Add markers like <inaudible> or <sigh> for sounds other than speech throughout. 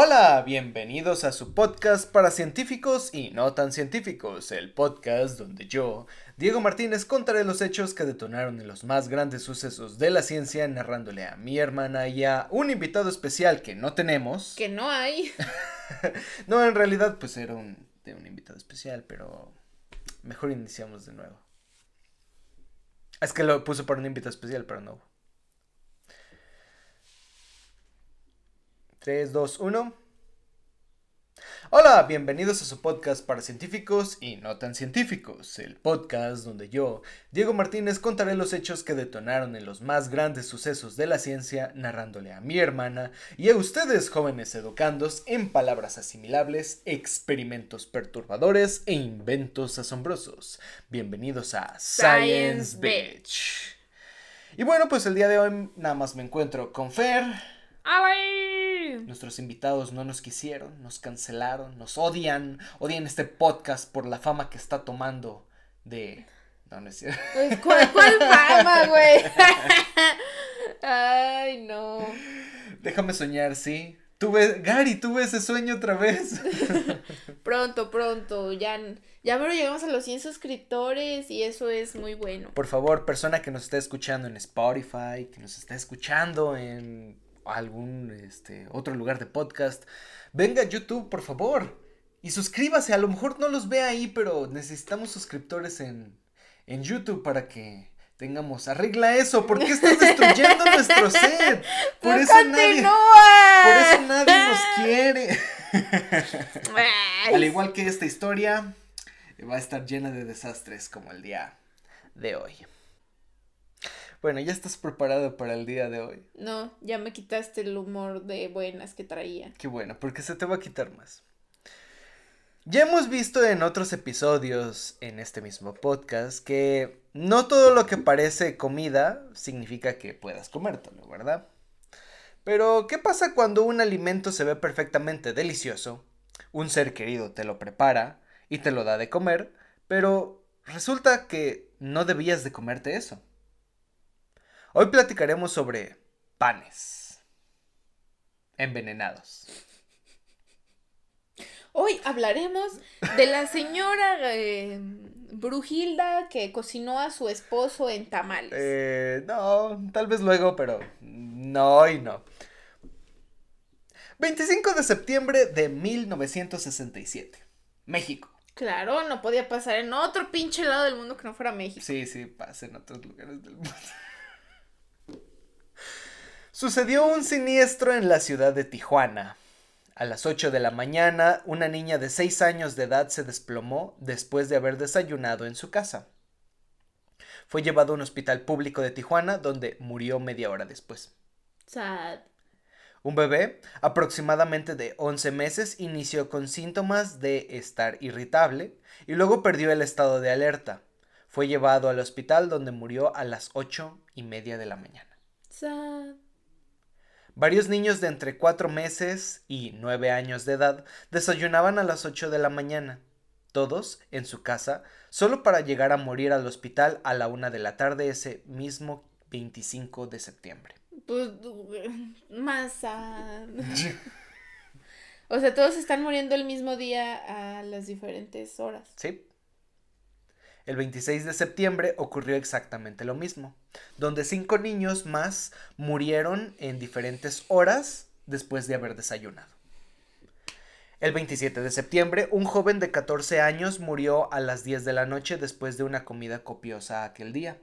Hola, bienvenidos a su podcast para científicos y no tan científicos, el podcast donde yo, Diego Martínez, contaré los hechos que detonaron en los más grandes sucesos de la ciencia, narrándole a mi hermana y a un invitado especial que no tenemos. Que no hay. <laughs> no, en realidad pues era un, de un invitado especial, pero mejor iniciamos de nuevo. Es que lo puso para un invitado especial, pero no. 3, 2, 1. Hola, bienvenidos a su podcast para científicos y no tan científicos, el podcast donde yo, Diego Martínez, contaré los hechos que detonaron en los más grandes sucesos de la ciencia, narrándole a mi hermana y a ustedes, jóvenes educandos, en palabras asimilables, experimentos perturbadores e inventos asombrosos. Bienvenidos a Science, Bitch. Y bueno, pues el día de hoy nada más me encuentro con Fer. Nuestros invitados no nos quisieron, nos cancelaron, nos odian, odian este podcast por la fama que está tomando de... No, no es cierto. Pues, ¿Cuál, fama, güey? <laughs> Ay, no. Déjame soñar, sí. Tuve, Gary, tuve ese sueño otra vez. <laughs> pronto, pronto, ya, ya pero llegamos a los 100 suscriptores y eso es muy bueno. Por favor, persona que nos está escuchando en Spotify, que nos está escuchando en algún este, otro lugar de podcast, venga a YouTube, por favor. Y suscríbase, a lo mejor no los ve ahí, pero necesitamos suscriptores en, en YouTube para que tengamos, arregla eso, ¿por qué estás <laughs> destruyendo nuestro set? Por eso, nadie, por eso nadie nos <laughs> quiere. Al igual que esta historia, va a estar llena de desastres como el día de hoy. Bueno, ¿ya estás preparado para el día de hoy? No, ya me quitaste el humor de buenas que traía. Qué bueno, porque se te va a quitar más. Ya hemos visto en otros episodios en este mismo podcast que no todo lo que parece comida significa que puedas comértelo, ¿verdad? Pero, ¿qué pasa cuando un alimento se ve perfectamente delicioso, un ser querido te lo prepara y te lo da de comer, pero resulta que no debías de comerte eso? Hoy platicaremos sobre panes envenenados. Hoy hablaremos de la señora eh, Brujilda que cocinó a su esposo en tamales. Eh, no, tal vez luego, pero no y no. 25 de septiembre de 1967. México. Claro, no podía pasar en otro pinche lado del mundo que no fuera México. Sí, sí, pasa en otros lugares del mundo. <laughs> Sucedió un siniestro en la ciudad de Tijuana. A las 8 de la mañana, una niña de 6 años de edad se desplomó después de haber desayunado en su casa. Fue llevado a un hospital público de Tijuana donde murió media hora después. Sad. Un bebé, aproximadamente de 11 meses, inició con síntomas de estar irritable y luego perdió el estado de alerta. Fue llevado al hospital donde murió a las ocho y media de la mañana. Sad. Varios niños de entre cuatro meses y nueve años de edad desayunaban a las ocho de la mañana, todos en su casa, solo para llegar a morir al hospital a la una de la tarde ese mismo 25 de septiembre. Pues <laughs> más. <laughs> o sea, todos están muriendo el mismo día a las diferentes horas. Sí. El 26 de septiembre ocurrió exactamente lo mismo, donde cinco niños más murieron en diferentes horas después de haber desayunado. El 27 de septiembre, un joven de 14 años murió a las 10 de la noche después de una comida copiosa aquel día.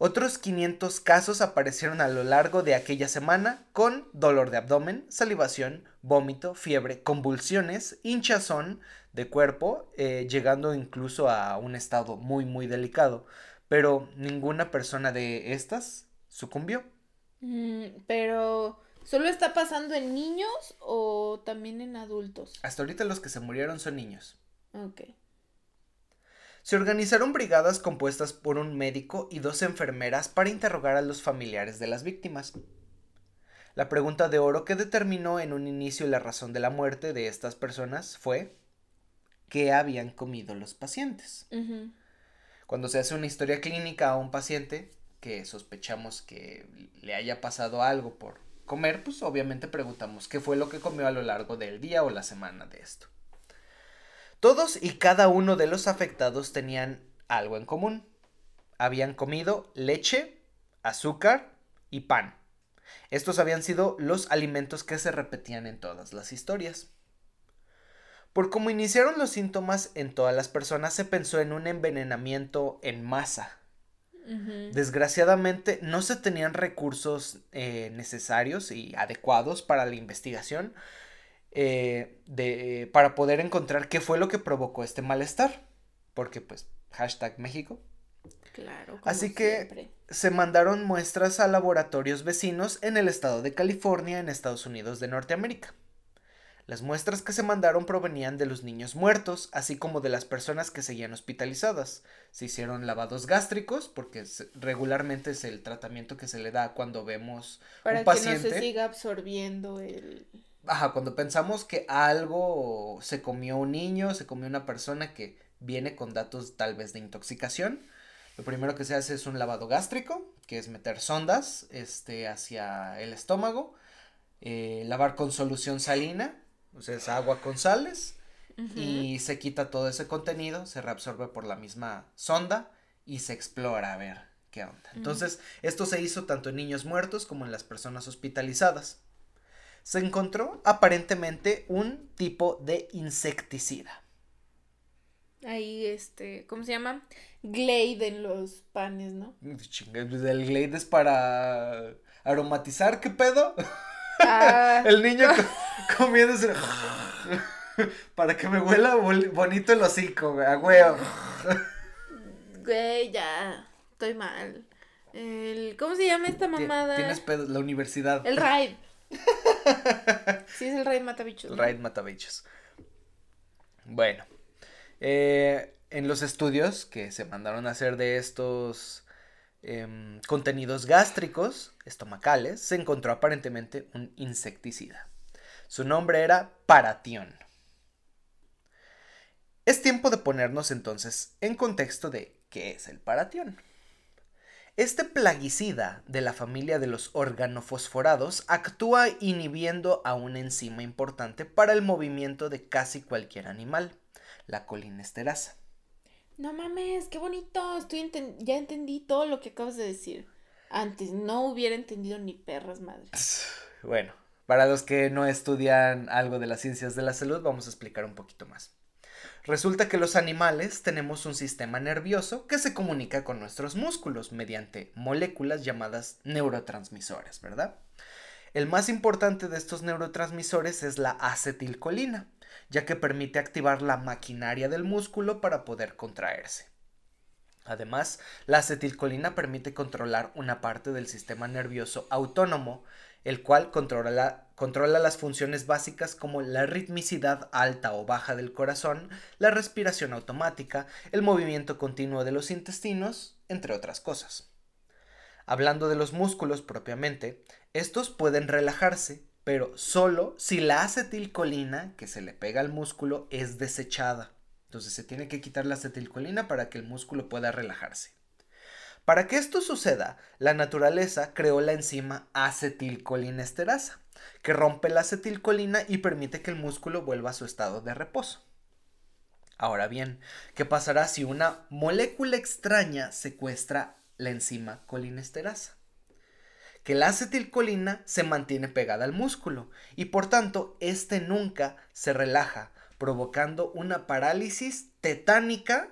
Otros 500 casos aparecieron a lo largo de aquella semana con dolor de abdomen, salivación, vómito, fiebre, convulsiones, hinchazón, de cuerpo, eh, llegando incluso a un estado muy, muy delicado. Pero ninguna persona de estas sucumbió. Mm, pero, ¿solo está pasando en niños o también en adultos? Hasta ahorita los que se murieron son niños. Ok. Se organizaron brigadas compuestas por un médico y dos enfermeras para interrogar a los familiares de las víctimas. La pregunta de oro que determinó en un inicio la razón de la muerte de estas personas fue qué habían comido los pacientes. Cuando se hace una historia clínica a un paciente que sospechamos que le haya pasado algo por comer, pues obviamente preguntamos qué fue lo que comió a lo largo del día o la semana de esto. Todos y cada uno de los afectados tenían algo en común. Habían comido leche, azúcar y pan. Estos habían sido los alimentos que se repetían en todas las historias. Por cómo iniciaron los síntomas en todas las personas, se pensó en un envenenamiento en masa. Desgraciadamente no se tenían recursos eh, necesarios y adecuados para la investigación eh, de, para poder encontrar qué fue lo que provocó este malestar. Porque pues, hashtag México. Claro. Así que se mandaron muestras a laboratorios vecinos en el estado de California, en Estados Unidos de Norteamérica. Las muestras que se mandaron provenían de los niños muertos, así como de las personas que seguían hospitalizadas. Se hicieron lavados gástricos, porque regularmente es el tratamiento que se le da cuando vemos Para un paciente. que no se siga absorbiendo el. Ajá, cuando pensamos que algo se comió un niño, se comió una persona que viene con datos tal vez de intoxicación. Lo primero que se hace es un lavado gástrico, que es meter sondas este, hacia el estómago, eh, lavar con solución salina, o sea, es agua con sales y se quita todo ese contenido, se reabsorbe por la misma sonda y se explora a ver qué onda. Entonces, esto se hizo tanto en niños muertos como en las personas hospitalizadas. Se encontró aparentemente un tipo de insecticida. Ahí, este, ¿cómo se llama? Glade en los panes, ¿no? El Glade es para aromatizar, ¿qué pedo? Ah. <laughs> el niño <laughs> comiéndose. <laughs> Para que me huela bonito el hocico, güey, a huevo. Güey, ya. Estoy mal. El, ¿Cómo se llama esta mamada? Tienes pedo, la universidad. El raid. <laughs> sí, es el raid matabichos. Raid matabichos. Bueno. Eh, en los estudios que se mandaron a hacer de estos Em, contenidos gástricos, estomacales, se encontró aparentemente un insecticida. Su nombre era paratión. Es tiempo de ponernos entonces en contexto de qué es el paratión. Este plaguicida de la familia de los organofosforados actúa inhibiendo a una enzima importante para el movimiento de casi cualquier animal, la colinesterasa. No mames, qué bonito. Estoy ya entendí todo lo que acabas de decir. Antes no hubiera entendido ni perras madres. <sighs> Bueno, para los que no estudian algo de las ciencias de la salud, vamos a explicar un poquito más. Resulta que los animales tenemos un sistema nervioso que se comunica con nuestros músculos mediante moléculas llamadas neurotransmisores, ¿verdad? El más importante de estos neurotransmisores es la acetilcolina, ya que permite activar la maquinaria del músculo para poder contraerse. Además, la acetilcolina permite controlar una parte del sistema nervioso autónomo, el cual controla, controla, las funciones básicas como la ritmicidad alta o baja del corazón, la respiración automática, el movimiento continuo de los intestinos, entre otras cosas. Hablando de los músculos propiamente, estos pueden relajarse pero solo si la acetilcolina que se le pega al músculo es desechada. Entonces se tiene que quitar la acetilcolina para que el músculo pueda relajarse. Para que esto suceda, la naturaleza creó la enzima acetilcolinesterasa, que rompe la acetilcolina y permite que el músculo vuelva a su estado de reposo. Ahora bien, ¿qué pasará si una molécula extraña secuestra la enzima colinesterasa? que la acetilcolina se mantiene pegada al músculo y por tanto este nunca se relaja, provocando una parálisis tetánica,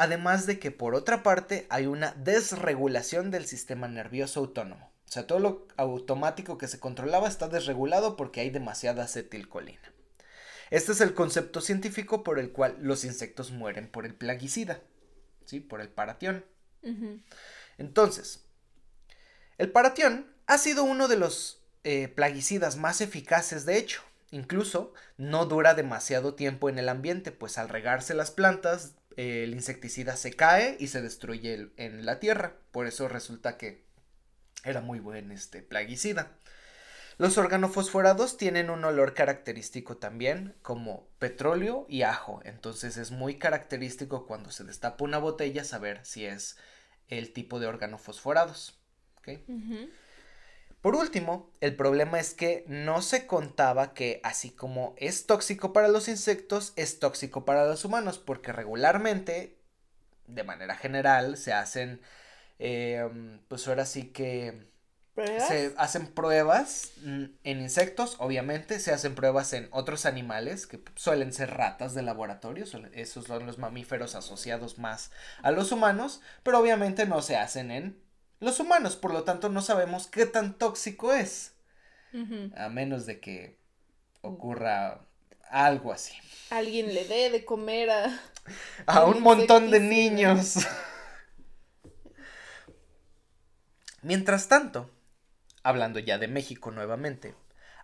además de que por otra parte hay una desregulación del sistema nervioso autónomo. O sea, todo lo automático que se controlaba está desregulado porque hay demasiada acetilcolina. Este es el concepto científico por el cual los insectos mueren por el plaguicida, ¿sí? Por el paratión. Entonces, el paratión ha sido uno de los eh, plaguicidas más eficaces, de hecho. Incluso no dura demasiado tiempo en el ambiente, pues al regarse las plantas, el insecticida se cae y se destruye en la tierra. Por eso resulta que era muy buen este plaguicida. Los organofosforados tienen un olor característico también, como petróleo y ajo. Entonces es muy característico cuando se destapa una botella saber si es el tipo de organofosforados. Por último, el problema es que no se contaba que así como es tóxico para los insectos, es tóxico para los humanos, porque regularmente, de manera general, se hacen, em, pues ahora sí que se hacen pruebas mm, en insectos, obviamente, se hacen pruebas en otros animales, que suelen ser ratas de laboratorio, esos son los mamíferos asociados más a los humanos, pero obviamente no se hacen en los humanos, por lo tanto no sabemos qué tan tóxico es, a menos de que ocurra algo así. Alguien le dé de comer a... a un montón de niños. Mientras tanto, hablando ya de México nuevamente,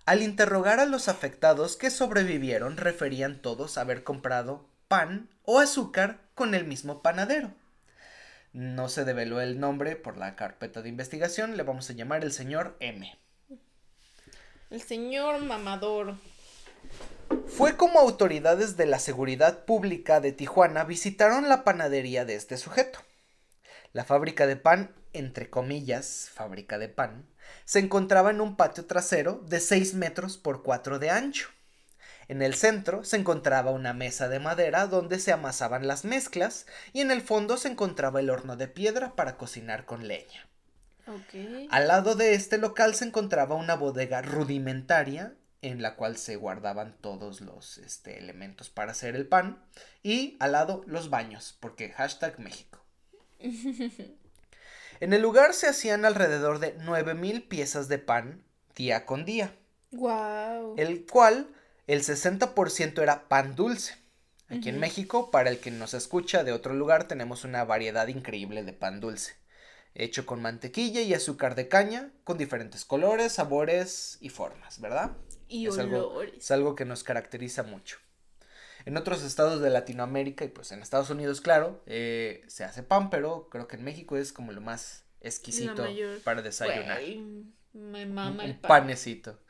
al interrogar a los afectados que sobrevivieron referían todos haber comprado pan o azúcar con el mismo panadero. No se develó el nombre por la carpeta de investigación, le vamos a llamar el señor M. El señor mamador. Fue como autoridades de la seguridad pública de Tijuana visitaron la panadería de este sujeto. La fábrica de pan, entre comillas, fábrica de pan, se encontraba en un patio trasero de 6 metros por 4 de ancho. En el centro se encontraba una mesa de madera donde se amasaban las mezclas y en el fondo se encontraba el horno de piedra para cocinar con leña. Al lado de este local se encontraba una bodega rudimentaria en la cual se guardaban todos los este, elementos para hacer el pan y al lado los baños, porque hashtag México. <laughs> En el lugar se hacían alrededor de 9000 piezas de pan día con día. Wow. El cual el 60% era pan dulce. Aquí en México, para el que nos escucha de otro lugar, tenemos una variedad increíble de pan dulce, hecho con mantequilla y azúcar de caña, con diferentes colores, sabores y formas, ¿verdad? Y es algo, es algo que nos caracteriza mucho. En otros estados de Latinoamérica y pues en Estados Unidos, claro, eh, se hace pan, pero creo que en México es como lo más exquisito para desayunar. me mama el pan. panecito.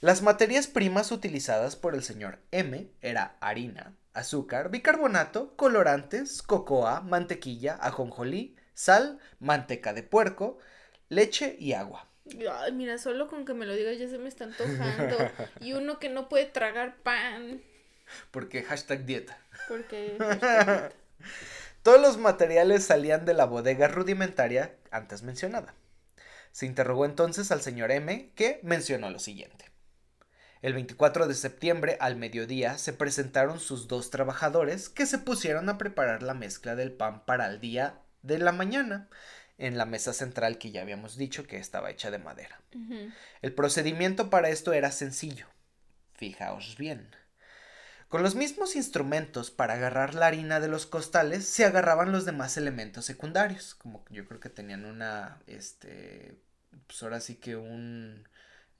Las materias primas utilizadas por el señor M era harina, azúcar, bicarbonato, colorantes, cocoa, mantequilla, ajonjolí, sal, manteca de puerco, leche y agua. Ay, mira, solo con que me lo digas ya se me está antojando. <laughs> y uno que no puede tragar pan. Porque hashtag dieta. Porque <laughs> hashtag Todos los materiales salían de la bodega rudimentaria antes mencionada. Se interrogó entonces al señor M, que mencionó lo siguiente. El 24 de septiembre al mediodía se presentaron sus dos trabajadores que se pusieron a preparar la mezcla del pan para el día de la mañana en la mesa central que ya habíamos dicho que estaba hecha de madera. El procedimiento para esto era sencillo. Fijaos bien. Con los mismos instrumentos para agarrar la harina de los costales se agarraban los demás elementos secundarios, como yo creo que tenían una, este, pues ahora sí que un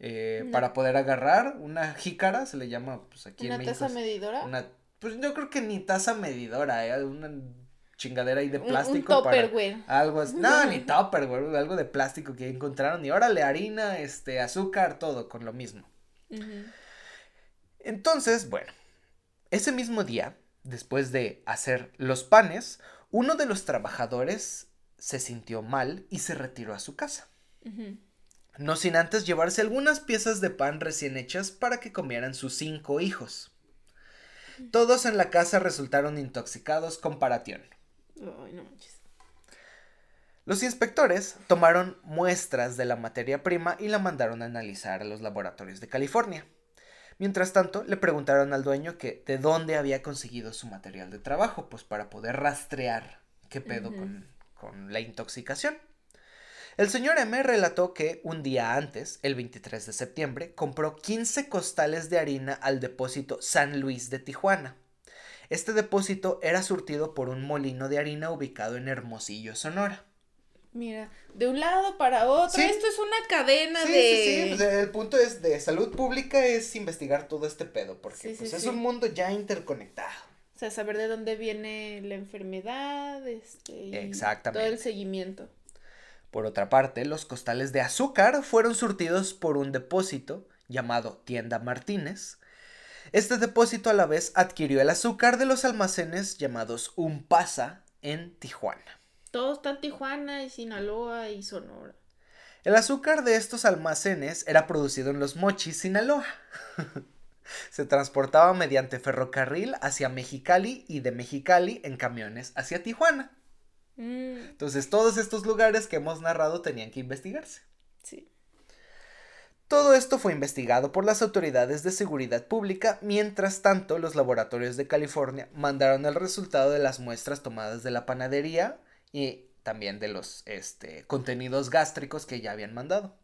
eh, para poder agarrar una jícara, se le llama pues aquí ¿Una taza medidora? Una, pues yo creo que ni taza medidora, ¿eh? una chingadera ahí de plástico. Un, un Algo así. No, ni <laughs> topper, güey, algo de plástico que encontraron. Y órale, harina, este, azúcar, todo con lo mismo. Entonces, bueno, ese mismo día, después de hacer los panes, uno de los trabajadores se sintió mal y se retiró a su casa no sin antes llevarse algunas piezas de pan recién hechas para que comieran sus cinco hijos. Todos en la casa resultaron intoxicados con paratión. Los inspectores tomaron muestras de la materia prima y la mandaron a analizar a los laboratorios de California. Mientras tanto, le preguntaron al dueño que de dónde había conseguido su material de trabajo, pues para poder rastrear qué pedo con, con la intoxicación. El señor M relató que un día antes, el 23 de septiembre, compró 15 costales de harina al depósito San Luis de Tijuana. Este depósito era surtido por un molino de harina ubicado en Hermosillo, Sonora. Mira, de un lado para otro, esto es una cadena de... Sí, sí, pues, el punto es de salud pública es investigar todo este pedo, porque pues, es un mundo ya interconectado. O sea, saber de dónde viene la enfermedad, este, Exactamente. todo el seguimiento. Por otra parte, los costales de azúcar fueron surtidos por un depósito llamado Tienda Martínez. Este depósito a la vez adquirió el azúcar de los almacenes llamados Umpasa en Tijuana. Todo está en Tijuana y Sinaloa y Sonora. El azúcar de estos almacenes era producido en los Mochis, Sinaloa. <laughs> Se transportaba mediante ferrocarril hacia Mexicali y de Mexicali en camiones hacia Tijuana. Mm, Entonces, todos estos lugares que hemos narrado tenían que investigarse. sí. Todo esto fue investigado por las autoridades de seguridad pública, mientras tanto los laboratorios de California mandaron el resultado de las muestras tomadas de la panadería y también de los este, contenidos gástricos que ya habían mandado.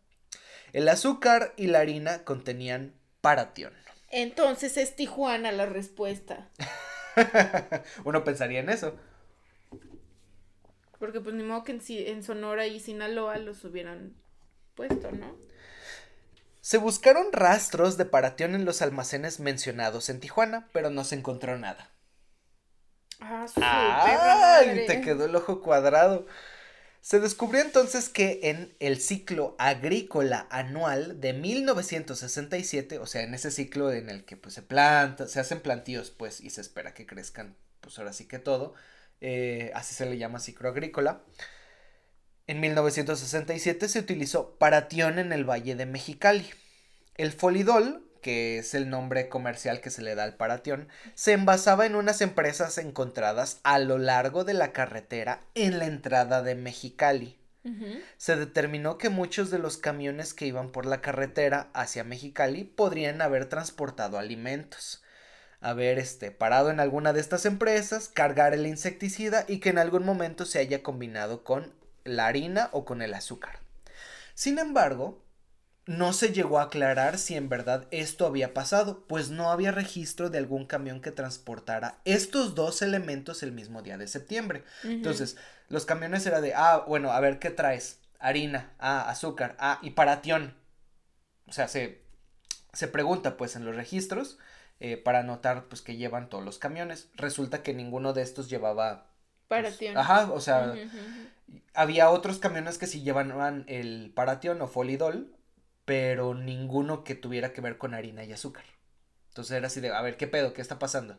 El azúcar y la harina contenían paratión. Entonces es Tijuana la respuesta. <laughs> Uno pensaría en eso. Porque pues ni modo que en, en Sonora y Sinaloa los hubieran puesto, ¿no? Se buscaron rastros de paratión en los almacenes mencionados en Tijuana, pero no se encontró nada. Ah, su ¡Ay! perra madre. Te quedó el ojo cuadrado. Se descubrió entonces que en el ciclo agrícola anual de 1967, o sea, en ese ciclo en el que pues se planta, se hacen plantíos, pues, y se espera que crezcan, pues ahora sí que todo, eh, así se le llama ciclo agrícola. En 1967 se utilizó paratión en el Valle de Mexicali. El folidol, que es el nombre comercial que se le da al paratión, se envasaba en unas empresas encontradas a lo largo de la carretera en la entrada de Mexicali. Se determinó que muchos de los camiones que iban por la carretera hacia Mexicali podrían haber transportado alimentos, haber este, parado en alguna de estas empresas, cargar el insecticida y que en algún momento se haya combinado con la harina o con el azúcar. Sin embargo, no se llegó a aclarar si en verdad esto había pasado, pues no había registro de algún camión que transportara estos dos elementos el mismo día de septiembre. Entonces, los camiones era de, ah, bueno, a ver qué traes. Harina, ah, azúcar, ah, y paratión. O sea, se, se pregunta pues en los registros eh, para anotar pues que llevan todos los camiones. Resulta que ninguno de estos llevaba... pues, Paratión. ajá, o sea, había otros camiones que sí llevaban el paratión o folidol, pero ninguno que tuviera que ver con harina y azúcar. Entonces era así de, a ver, ¿qué pedo? ¿Qué está pasando?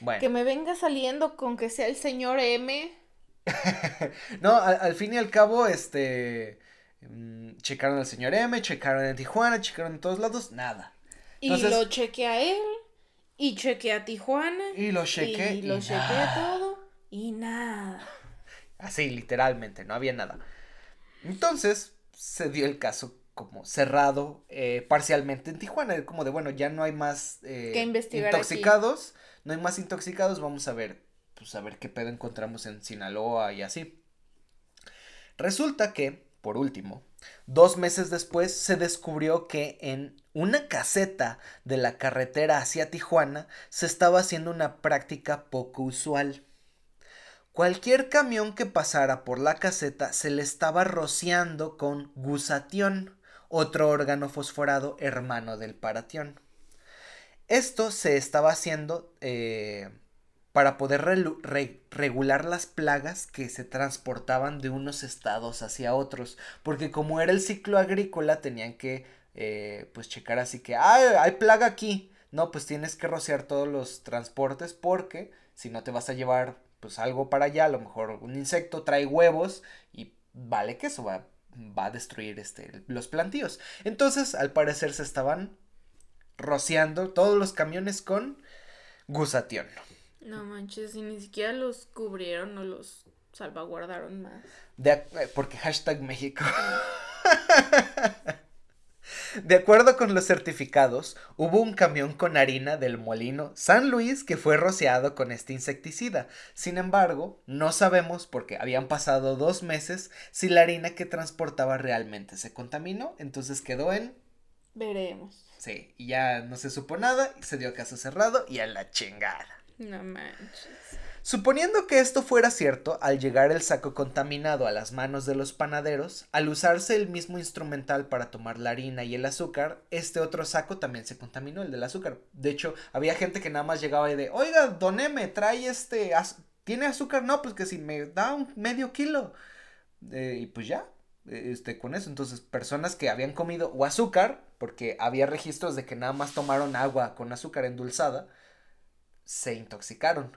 Bueno. Que me venga saliendo con que sea el señor M. <laughs> No, al, al fin y al cabo, este. mm, checaron al señor M, checaron en Tijuana, checaron en todos lados, nada. Y lo chequeé a él. Y chequeé a Tijuana. Y lo chequé. Y lo y chequeé nada. todo. Y nada. Así, literalmente, no había nada. Entonces, se dio el caso como cerrado eh, parcialmente en Tijuana. Como de, bueno, ya no hay más eh, Que investigar intoxicados. No hay más intoxicados. Vamos a ver, pues a ver qué pedo encontramos en Sinaloa y así. Resulta que, por último, dos meses después se descubrió que en una caseta de la carretera hacia Tijuana se estaba haciendo una práctica poco usual. Cualquier camión que pasara por la caseta se le estaba rociando con gusatión, otro órgano fosforado hermano del paratión. Esto se estaba haciendo eh, para poder regular las plagas que se transportaban de unos estados hacia otros, porque como era el ciclo agrícola tenían que eh, pues checar así que, ah, hay plaga aquí, no, pues tienes que rociar todos los transportes porque si no te vas a llevar pues algo para allá, a lo mejor un insecto trae huevos y vale que eso va, va a destruir este, los plantíos. Entonces, al parecer se estaban rociando todos los camiones con gusatión. No manches, y ni siquiera los cubrieron o los salvaguardaron más. De eh, porque hashtag México. <laughs> De acuerdo con los certificados, hubo un camión con harina del molino San Luis que fue rociado con este insecticida. Sin embargo, no sabemos, porque habían pasado dos meses, si la harina que transportaba realmente se contaminó. Entonces quedó en... Veremos. Sí, y ya no se supo nada, se dio caso cerrado y a la chingada. No manches. Suponiendo que esto fuera cierto, al llegar el saco contaminado a las manos de los panaderos, al usarse el mismo instrumental para tomar la harina y el azúcar, este otro saco también se contaminó, el del azúcar. De hecho, había gente que nada más llegaba y de, oiga, don M, trae este, ¿tiene azúcar? No, pues que si me da un medio kilo. Eh, y pues ya, eh, este, con eso. Entonces, personas que habían comido o azúcar, porque había registros de que nada más tomaron agua con azúcar endulzada, se intoxicaron.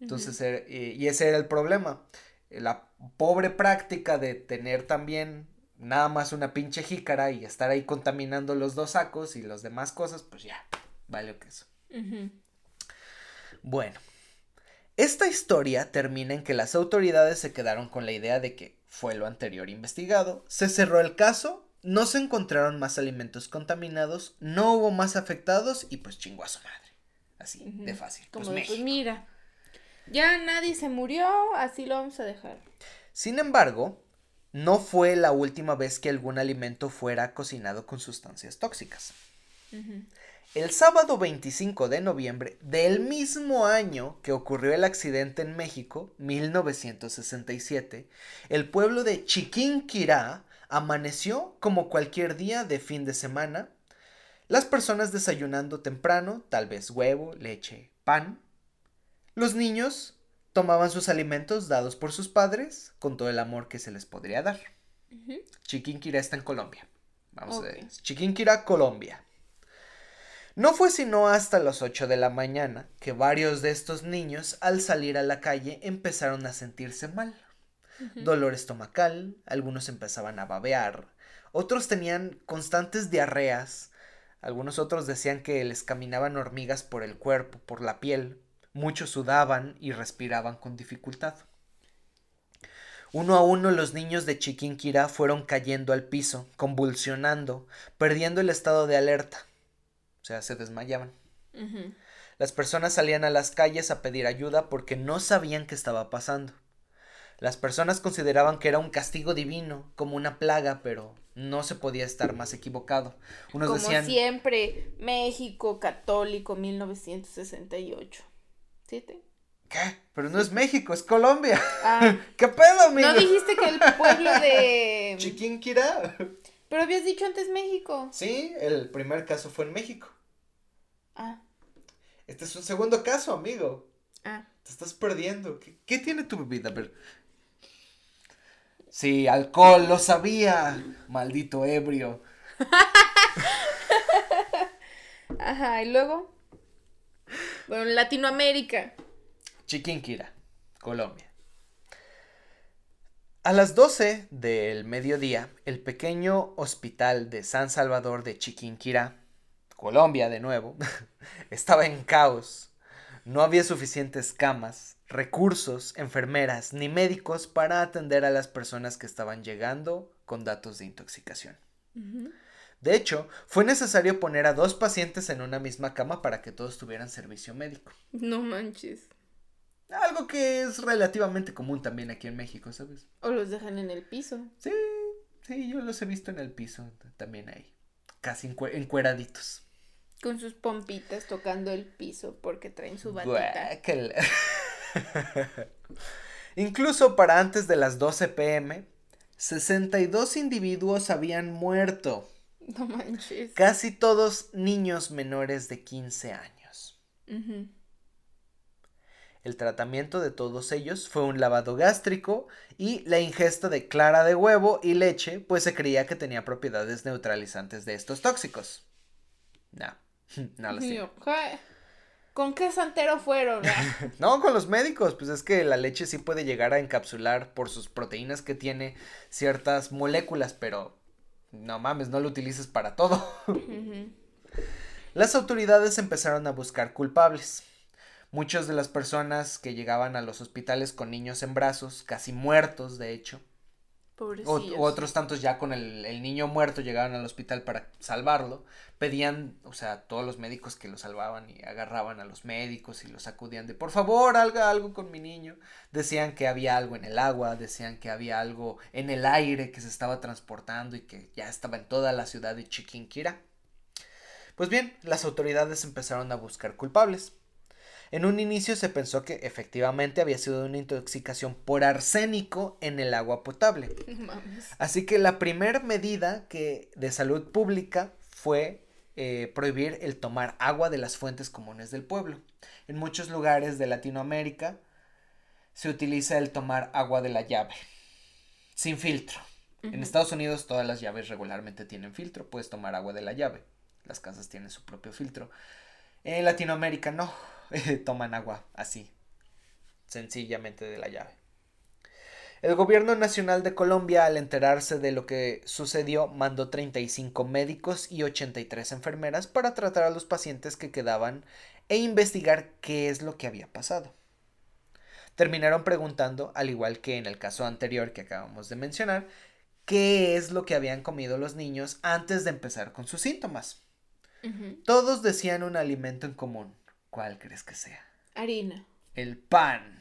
Entonces, era- eh, y ese era el problema. la pobre práctica de tener también nada más una pinche jícara y estar ahí contaminando los dos sacos y las demás cosas, pues ya, vale que eso. Bueno, esta historia termina en que las autoridades se quedaron con la idea de que fue lo anterior investigado, se cerró el caso, no se encontraron más alimentos contaminados, no hubo más afectados y pues chingó a su madre. Así, de fácil. Como pues, de, pues mira, ya nadie se murió, así lo vamos a dejar. Sin embargo, no fue la última vez que algún alimento fuera cocinado con sustancias tóxicas. El sábado 25 de noviembre del mismo año que ocurrió el accidente en México, 1967, el pueblo de Chiquinquirá amaneció como cualquier día de fin de semana, las personas desayunando temprano, tal vez huevo, leche, pan. Los niños tomaban sus alimentos dados por sus padres con todo el amor que se les podría dar. Chiquinquirá está en Colombia. Vamos a ver. Chiquinquirá, Colombia. No fue sino hasta las 8 de la mañana que varios de estos niños al salir a la calle empezaron a sentirse mal. Dolor estomacal, algunos empezaban a babear, otros tenían constantes diarreas, algunos otros decían que les caminaban hormigas por el cuerpo, por la piel, muchos sudaban y respiraban con dificultad. Uno a uno los niños de Chiquinquirá fueron cayendo al piso, convulsionando, perdiendo el estado de alerta. O sea, se desmayaban. Las personas salían a las calles a pedir ayuda porque no sabían qué estaba pasando. Las personas consideraban que era un castigo divino, como una plaga, pero no se podía estar más equivocado. Unos como siempre, México católico 1968. ¿Siete? ¿Qué? Pero no es México, es Colombia. Ah. <laughs> ¿Qué pedo, amigo? No dijiste que el pueblo de <laughs> Chiquinquirá. Pero habías dicho antes México. Sí, el primer caso fue en México. Ah. Este es un segundo caso, amigo. Ah. Te estás perdiendo. ¿Qué, tiene tu bebida? A ver. Sí, alcohol, lo sabía. Maldito ebrio. <laughs> Ajá, y luego. Bueno, Latinoamérica. Chiquinquira, Colombia. A las 12 del mediodía, el pequeño hospital de San Salvador de Chiquinquirá, Colombia de nuevo, <laughs> estaba en caos. No había suficientes camas, recursos, enfermeras ni médicos para atender a las personas que estaban llegando con datos de intoxicación. De hecho, fue necesario poner a dos pacientes en una misma cama para que todos tuvieran servicio médico. No manches. Algo que es relativamente común también aquí en México, ¿sabes? O los dejan en el piso. Sí, sí, yo los he visto en el piso también ahí. Casi encueraditos. Con sus pompitas tocando el piso porque traen su batita. <laughs> Incluso para antes de las 12 pm, 62 individuos habían muerto. No manches. Casi todos niños menores de 15 años. El tratamiento de todos ellos fue un lavado gástrico y la ingesta de clara de huevo y leche, pues se creía que tenía propiedades neutralizantes de estos tóxicos. No, <laughs> no lo sé. ¿Con qué santero fueron? <laughs> no, con los médicos, pues es que la leche sí puede llegar a encapsular por sus proteínas que tiene ciertas moléculas, pero no mames, no lo utilices para todo. Las autoridades empezaron a buscar culpables. Muchas de las personas que llegaban a los hospitales con niños en brazos, casi muertos de hecho, o, otros tantos ya con el, niño muerto llegaban al hospital para salvarlo, pedían, o sea, todos los médicos que lo salvaban y agarraban a los médicos y los acudían de por favor, haga algo con mi niño. Decían que había algo en el agua, decían que había algo en el aire que se estaba transportando y que ya estaba en toda la ciudad de Chiquinquira. Pues bien, las autoridades empezaron a buscar culpables. En un inicio se pensó que efectivamente había sido una intoxicación por arsénico en el agua potable. <laughs> Así que la primera medida que, de salud pública fue eh, prohibir el tomar agua de las fuentes comunes del pueblo. En muchos lugares de Latinoamérica se utiliza el tomar agua de la llave, sin filtro. En Estados Unidos todas las llaves regularmente tienen filtro, puedes tomar agua de la llave. Las casas tienen su propio filtro. En Latinoamérica no, <laughs> toman agua así, sencillamente de la llave. El gobierno nacional de Colombia, al enterarse de lo que sucedió, mandó 35 médicos y 83 enfermeras para tratar a los pacientes que quedaban e investigar qué es lo que había pasado. Terminaron preguntando, al igual que en el caso anterior que acabamos de mencionar, qué es lo que habían comido los niños antes de empezar con sus síntomas. Todos decían un alimento en común. ¿Cuál crees que sea? Harina. El pan.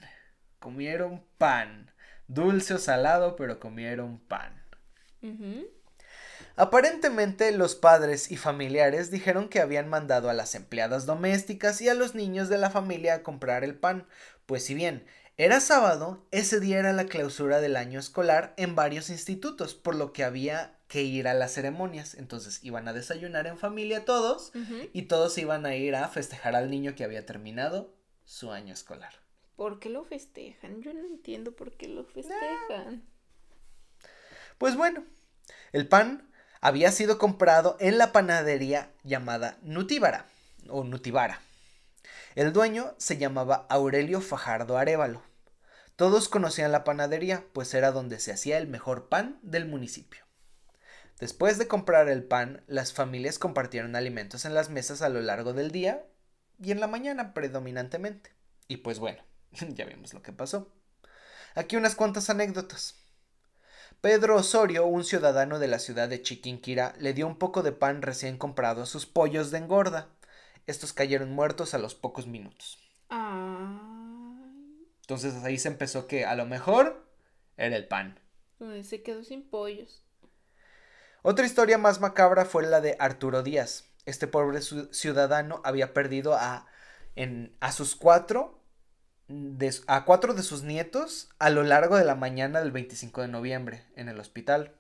Comieron pan dulce o salado, pero comieron pan. Aparentemente los padres y familiares dijeron que habían mandado a las empleadas domésticas y a los niños de la familia a comprar el pan, pues si bien era sábado, ese día era la clausura del año escolar en varios institutos, por lo que había que ir a las ceremonias. Entonces iban a desayunar en familia todos y todos iban a ir a festejar al niño que había terminado su año escolar. ¿Por qué lo festejan? Yo no entiendo por qué lo festejan. Pues bueno, el pan había sido comprado en la panadería llamada Nutibara o Nutibara. El dueño se llamaba Aurelio Fajardo Arevalo. Todos conocían la panadería, pues era donde se hacía el mejor pan del municipio. Después de comprar el pan, las familias compartieron alimentos en las mesas a lo largo del día y en la mañana predominantemente. Y pues bueno, <laughs> ya vimos lo que pasó. Aquí unas cuantas anécdotas. Pedro Osorio, un ciudadano de la ciudad de Chiquinquira, le dio un poco de pan recién comprado a sus pollos de engorda. Estos cayeron muertos a los pocos minutos. Entonces ahí se empezó que a lo mejor era el pan. Se quedó sin pollos. Otra historia más macabra fue la de Arturo Díaz. Este pobre ciudadano había perdido a, en, a sus cuatro a cuatro de sus nietos a lo largo de la mañana del 25 de noviembre en el hospital.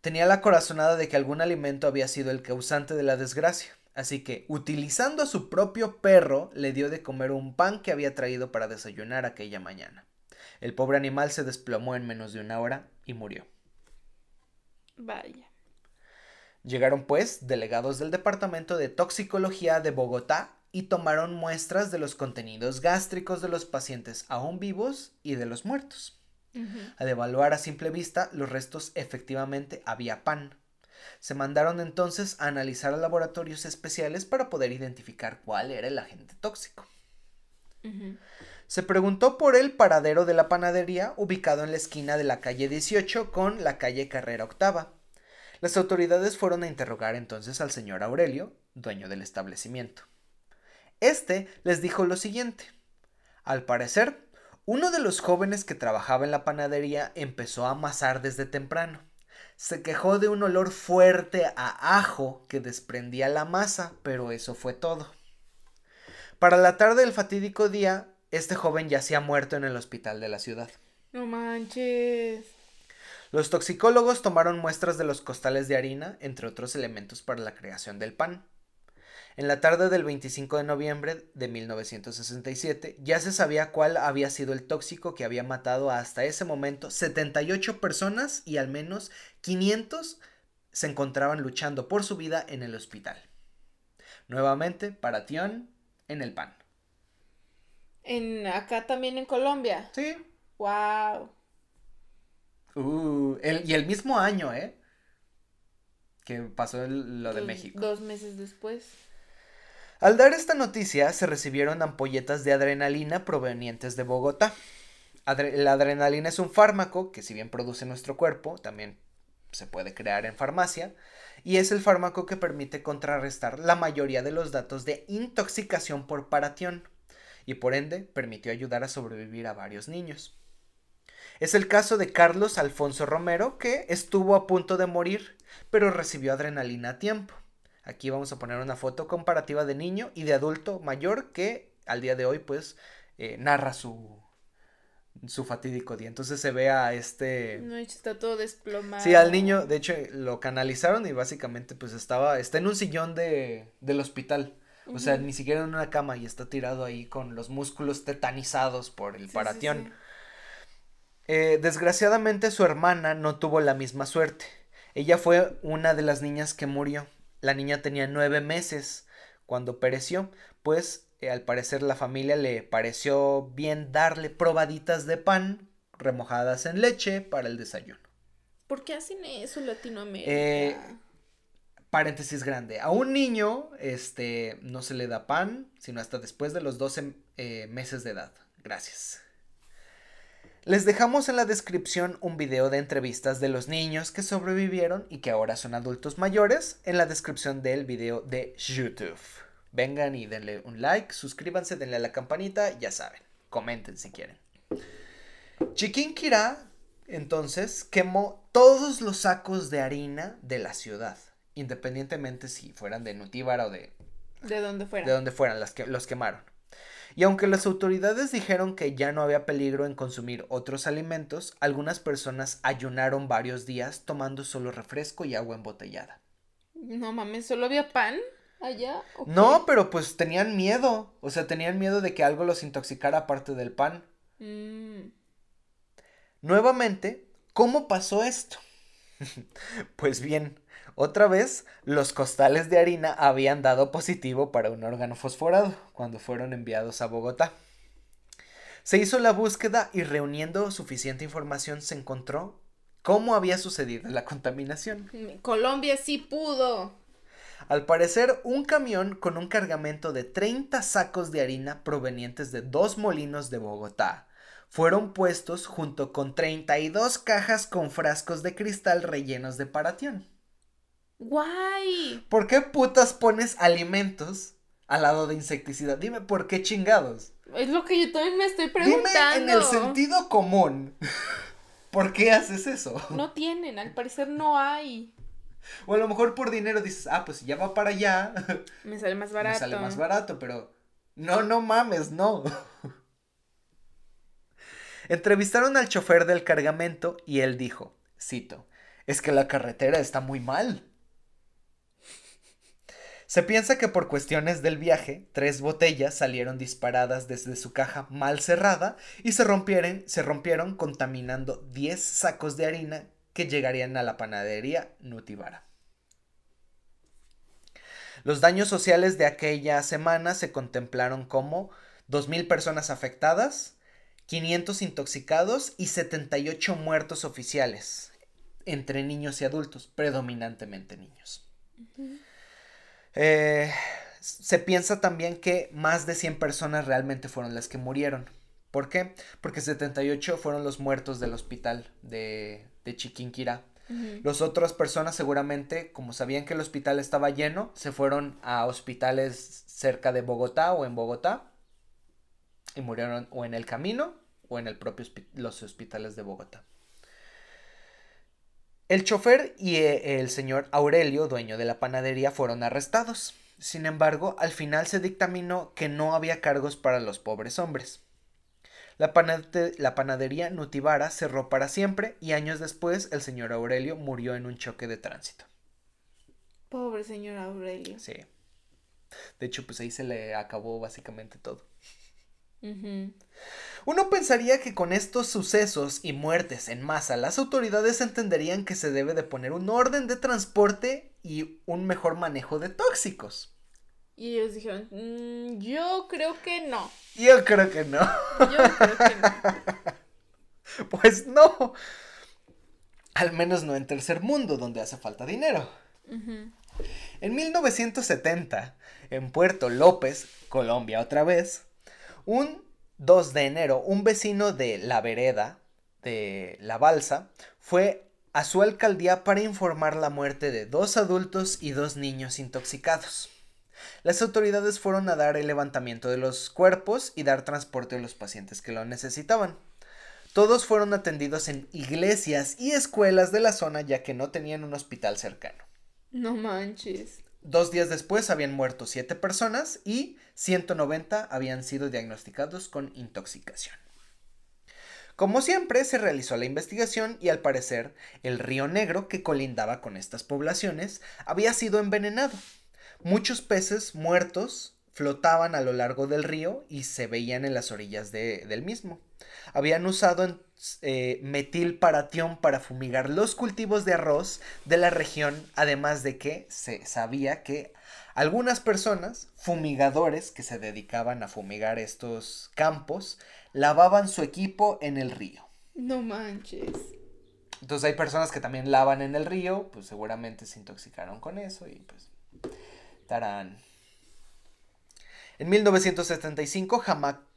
Tenía la corazonada de que algún alimento había sido el causante de la desgracia, así que, utilizando a su propio perro, le dio de comer un pan que había traído para desayunar aquella mañana. El pobre animal se desplomó en menos de una hora y murió. Vaya. Llegaron, pues, delegados del Departamento de Toxicología de Bogotá y tomaron muestras de los contenidos gástricos de los pacientes aún vivos y de los muertos. Al evaluar a simple vista, los restos efectivamente había pan. Se mandaron entonces a analizar a laboratorios especiales para poder identificar cuál era el agente tóxico. Se preguntó por el paradero de la panadería ubicado en la esquina de la calle 18 con la calle Carrera Octava. Las autoridades fueron a interrogar entonces al señor Aurelio, dueño del establecimiento. Este les dijo lo siguiente. Al parecer, uno de los jóvenes que trabajaba en la panadería empezó a amasar desde temprano. Se quejó de un olor fuerte a ajo que desprendía la masa, pero eso fue todo. Para la tarde del fatídico día, este joven yacía muerto en el hospital de la ciudad. No manches. Los toxicólogos tomaron muestras de los costales de harina, entre otros elementos para la creación del pan. En la tarde del 25 de noviembre de 1967 ya se sabía cuál había sido el tóxico que había matado hasta ese momento 78 personas y al menos 500 se encontraban luchando por su vida en el hospital. Nuevamente, para Tion, en el pan. En acá también en Colombia. Sí. Wow. Uh, y el mismo año, ¿eh? Que pasó lo de México. Dos meses después. Al dar esta noticia se recibieron ampolletas de adrenalina provenientes de Bogotá. la adrenalina es un fármaco que si bien produce nuestro cuerpo, también se puede crear en farmacia, y es el fármaco que permite contrarrestar la mayoría de los datos de intoxicación por paratión, y por ende permitió ayudar a sobrevivir a varios niños. Es el caso de Carlos Alfonso Romero, que estuvo a punto de morir, pero recibió adrenalina a tiempo. Aquí vamos a poner una foto comparativa de niño y de adulto mayor que al día de hoy pues eh, narra su, su fatídico día. Entonces se ve a este... No, está todo desplomado. Sí, al niño, de hecho, lo canalizaron y básicamente pues estaba, está en un sillón de, del hospital. O sea, ni siquiera en una cama y está tirado ahí con los músculos tetanizados por el paratión. Eh, desgraciadamente su hermana no tuvo la misma suerte. Ella fue una de las niñas que murió. La niña tenía nueve meses cuando pereció, pues eh, al parecer la familia le pareció bien darle probaditas de pan remojadas en leche para el desayuno. ¿Por qué hacen eso en Latinoamérica? Eh, paréntesis grande. A un niño este, no se le da pan, sino hasta después de los 12 eh, meses de edad. Gracias. Les dejamos en la descripción un video de entrevistas de los niños que sobrevivieron y que ahora son adultos mayores en la descripción del video de YouTube. Vengan y denle un like, suscríbanse, denle a la campanita, ya saben, comenten si quieren. Chiquinquirá entonces quemó todos los sacos de harina de la ciudad, independientemente si fueran de Nutíbara o de... De donde fueran. De donde fueran, las que, los quemaron. Y aunque las autoridades dijeron que ya no había peligro en consumir otros alimentos, algunas personas ayunaron varios días tomando solo refresco y agua embotellada. No mames, ¿solo había pan allá? No, pero pues tenían miedo. O sea, tenían miedo de que algo los intoxicara aparte del pan. Mm. Nuevamente, ¿cómo pasó esto? <laughs> pues bien, otra vez, los costales de harina habían dado positivo para un órgano fosforado cuando fueron enviados a Bogotá. Se hizo la búsqueda y reuniendo suficiente información se encontró cómo había sucedido la contaminación. Colombia sí pudo. Al parecer, un camión con un cargamento de 30 sacos de harina provenientes de dos molinos de Bogotá fueron puestos junto con 32 cajas con frascos de cristal rellenos de paratión. Guay. ¿Por qué putas pones alimentos al lado de insecticida? Dime por qué chingados. Es lo que yo también me estoy preguntando. Dime en el sentido común. <laughs> ¿Por qué haces eso? No tienen, al parecer no hay. O a lo mejor por dinero dices, ah, pues si ya va para allá. <laughs> Me sale más barato. <laughs> Me sale más barato, pero. No, no mames, no. Entrevistaron al chofer del cargamento y él dijo, cito, es que la carretera está muy mal. Se piensa que por cuestiones del viaje, tres botellas salieron disparadas desde su caja mal cerrada y se rompieron, se rompieron contaminando 10 sacos de harina que llegarían a la panadería Nutibara. Los daños sociales de aquella semana se contemplaron como 2.000 personas afectadas, 500 intoxicados y 78 muertos oficiales, entre niños y adultos, predominantemente niños. Eh, se piensa también que más de 100 personas realmente fueron las que murieron. ¿Por qué? Porque 78 fueron los muertos del hospital de, de Chiquinquirá. Las otras personas seguramente, como sabían que el hospital estaba lleno, se fueron a hospitales cerca de Bogotá o en Bogotá y murieron o en el camino o en el propio los hospitales de Bogotá. El chofer y eh, el señor Aurelio, dueño de la panadería, fueron arrestados. Sin embargo, al final se dictaminó que no había cargos para los pobres hombres. La, la, panadería Nutibara cerró para siempre y años después el señor Aurelio murió en un choque de tránsito. Pobre señor Aurelio. Sí. De hecho, pues ahí se le acabó básicamente todo. Uno pensaría que con estos sucesos y muertes en masa las autoridades entenderían que se debe de poner un orden de transporte y un mejor manejo de tóxicos. Y ellos dijeron, mm, yo creo que no. Yo creo que no. Yo creo que no. <laughs> pues no. Al menos no en tercer mundo, donde hace falta dinero. En 1970, en Puerto López, Colombia otra vez, un 2 de enero, un vecino de la vereda de La Balsa fue a su alcaldía para informar la muerte de dos adultos y dos niños intoxicados. Las autoridades fueron a dar el levantamiento de los cuerpos y dar transporte a los pacientes que lo necesitaban. Todos fueron atendidos en iglesias y escuelas de la zona ya que no tenían un hospital cercano. No manches. Dos días después habían muerto siete personas y 190 habían sido diagnosticados con intoxicación. Como siempre, se realizó la investigación y al parecer el río Negro que colindaba con estas poblaciones había sido envenenado. Muchos peces muertos flotaban a lo largo del río y se veían en las orillas del mismo. Habían usado eh, metilparatión para fumigar los cultivos de arroz de la región, además de que se sabía que algunas personas, fumigadores que se dedicaban a fumigar estos campos, lavaban su equipo en el río. No manches. Entonces hay personas que también lavan en el río, pues seguramente se intoxicaron con eso y pues tarán. En 1975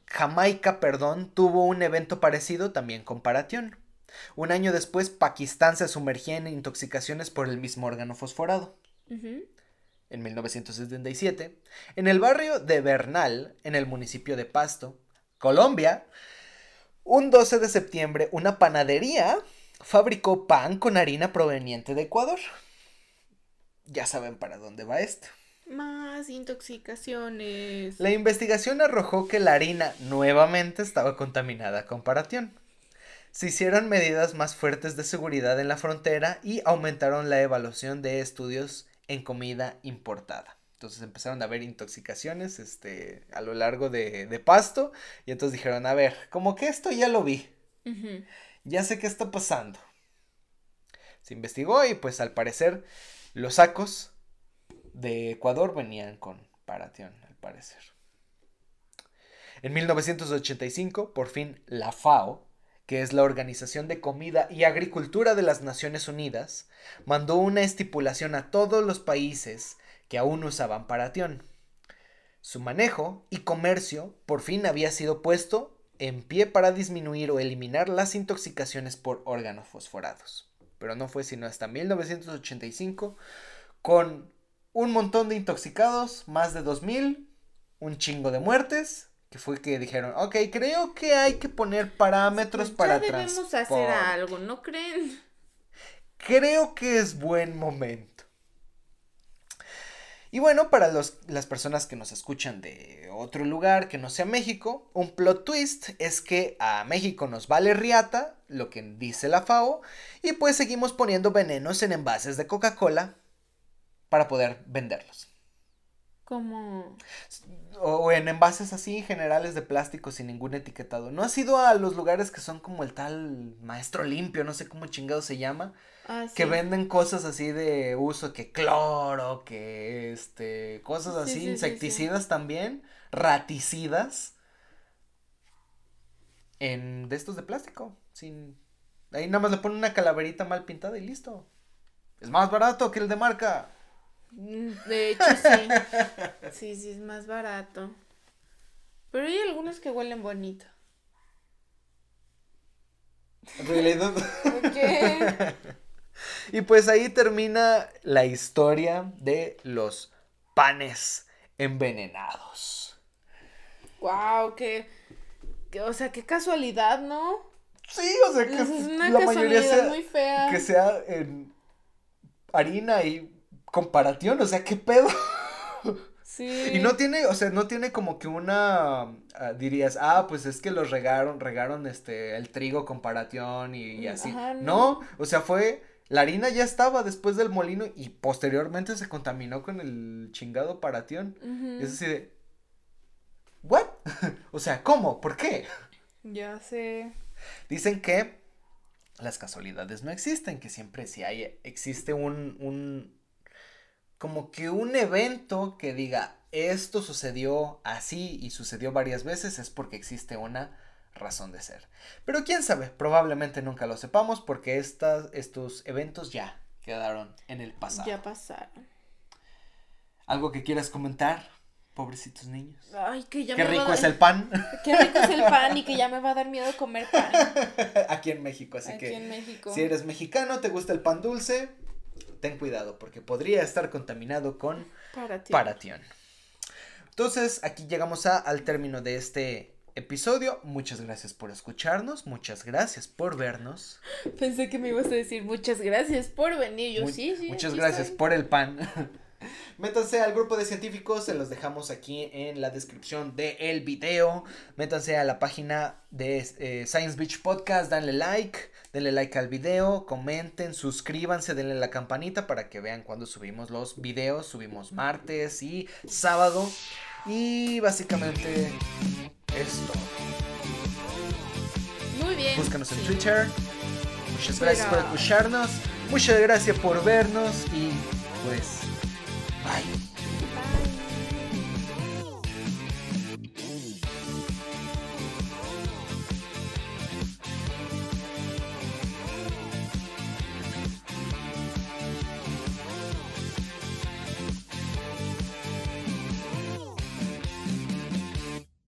Jamaica, perdón, tuvo un evento parecido también con Paratión. Un año después Pakistán se sumergía en intoxicaciones por el mismo órgano fosforado. En 1977, en el barrio de Bernal, en el municipio de Pasto, Colombia, un 12 de septiembre, una panadería fabricó pan con harina proveniente de Ecuador. Ya saben para dónde va esto. Más intoxicaciones. La investigación arrojó que la harina nuevamente estaba contaminada con paratión. Se hicieron medidas más fuertes de seguridad en la frontera y aumentaron la evaluación de estudios en comida importada. Entonces empezaron a haber intoxicaciones este, a lo largo de, Pasto y entonces dijeron, a ver, como que esto ya lo vi. Ya sé qué está pasando. Se investigó y pues al parecer los sacos de Ecuador venían con paratión, al parecer. En 1985, por fin, la FAO, que es la Organización de Comida y Agricultura de las Naciones Unidas, mandó una estipulación a todos los países que aún usaban paratión. Su manejo y comercio por fin había sido puesto en pie para disminuir o eliminar las intoxicaciones por órganos fosforados. Pero no fue sino hasta 1985 con un montón de intoxicados, más de 2000, un chingo de muertes, que fue que dijeron, ok, creo que hay que poner parámetros pues para debemos hacer algo, ¿no creen? Creo que es buen momento. Y bueno, para los, las personas que nos escuchan de otro lugar que no sea México, un plot twist es que a México nos vale riata, lo que dice la FAO, y pues seguimos poniendo venenos en envases de Coca-Cola para poder venderlos. Como... O en envases así generales de plástico sin ningún etiquetado. ¿No has ido a los lugares que son como el tal maestro limpio, no sé cómo chingado se llama? Ah, que venden cosas así de uso, que cloro, que este, cosas así, insecticidas también, raticidas. En de estos de plástico, sin... Ahí nada más le ponen una calaverita mal pintada y listo. Es más barato que el de marca. Mm, de hecho, sí. <laughs> Sí, sí, es más barato. Pero hay algunos que huelen bonito. <laughs> qué? Y pues ahí termina la historia de los panes envenenados. Wow, qué, o sea, qué casualidad, ¿no? Sí, o sea, que es una la mayoría sea, muy fea. que sea en harina y comparación, o sea, ¿qué pedo? Sí. Y no tiene, o sea, no tiene como que una, ah, dirías, ah, pues es que los regaron, regaron este, el trigo comparación y, y así. no. o sea, fue, la harina ya estaba después del molino y posteriormente se contaminó con el chingado paratión. Es así de, ¿what? <laughs> o sea, ¿cómo? ¿Por qué? Ya sé. Dicen que las casualidades no existen, que siempre si hay, existe un, un, como que un evento que diga esto sucedió así y sucedió varias veces es porque existe una razón de ser. Pero quién sabe, probablemente nunca lo sepamos porque estas, estos eventos ya quedaron en el pasado. Ya pasaron. ¿Algo que quieras comentar? Pobrecitos niños. Ay, que ya Qué rico es el pan. Qué rico es el <laughs> pan y que ya me va a dar miedo comer pan. Aquí en México, así Aquí que. En México. Si eres mexicano, te gusta el pan dulce, ten cuidado porque podría estar contaminado con paratión. Entonces, aquí llegamos a, al término de este episodio. Muchas gracias por escucharnos, muchas gracias por vernos. <gasps> Pensé que me ibas a decir muchas gracias por venir. Yo sí, sí. Muchas gracias por el pan. <laughs> Métanse al grupo de científicos, se los dejamos aquí en la descripción del el video. Métanse a la página de eh, Science Beach Podcast, danle like denle like al video, comenten, suscríbanse, denle la campanita para que vean cuando subimos los videos. Subimos martes y sábado. Y básicamente esto. Muy bien. Búscanos en Twitter. Muchas gracias por escucharnos. Muchas gracias por vernos y pues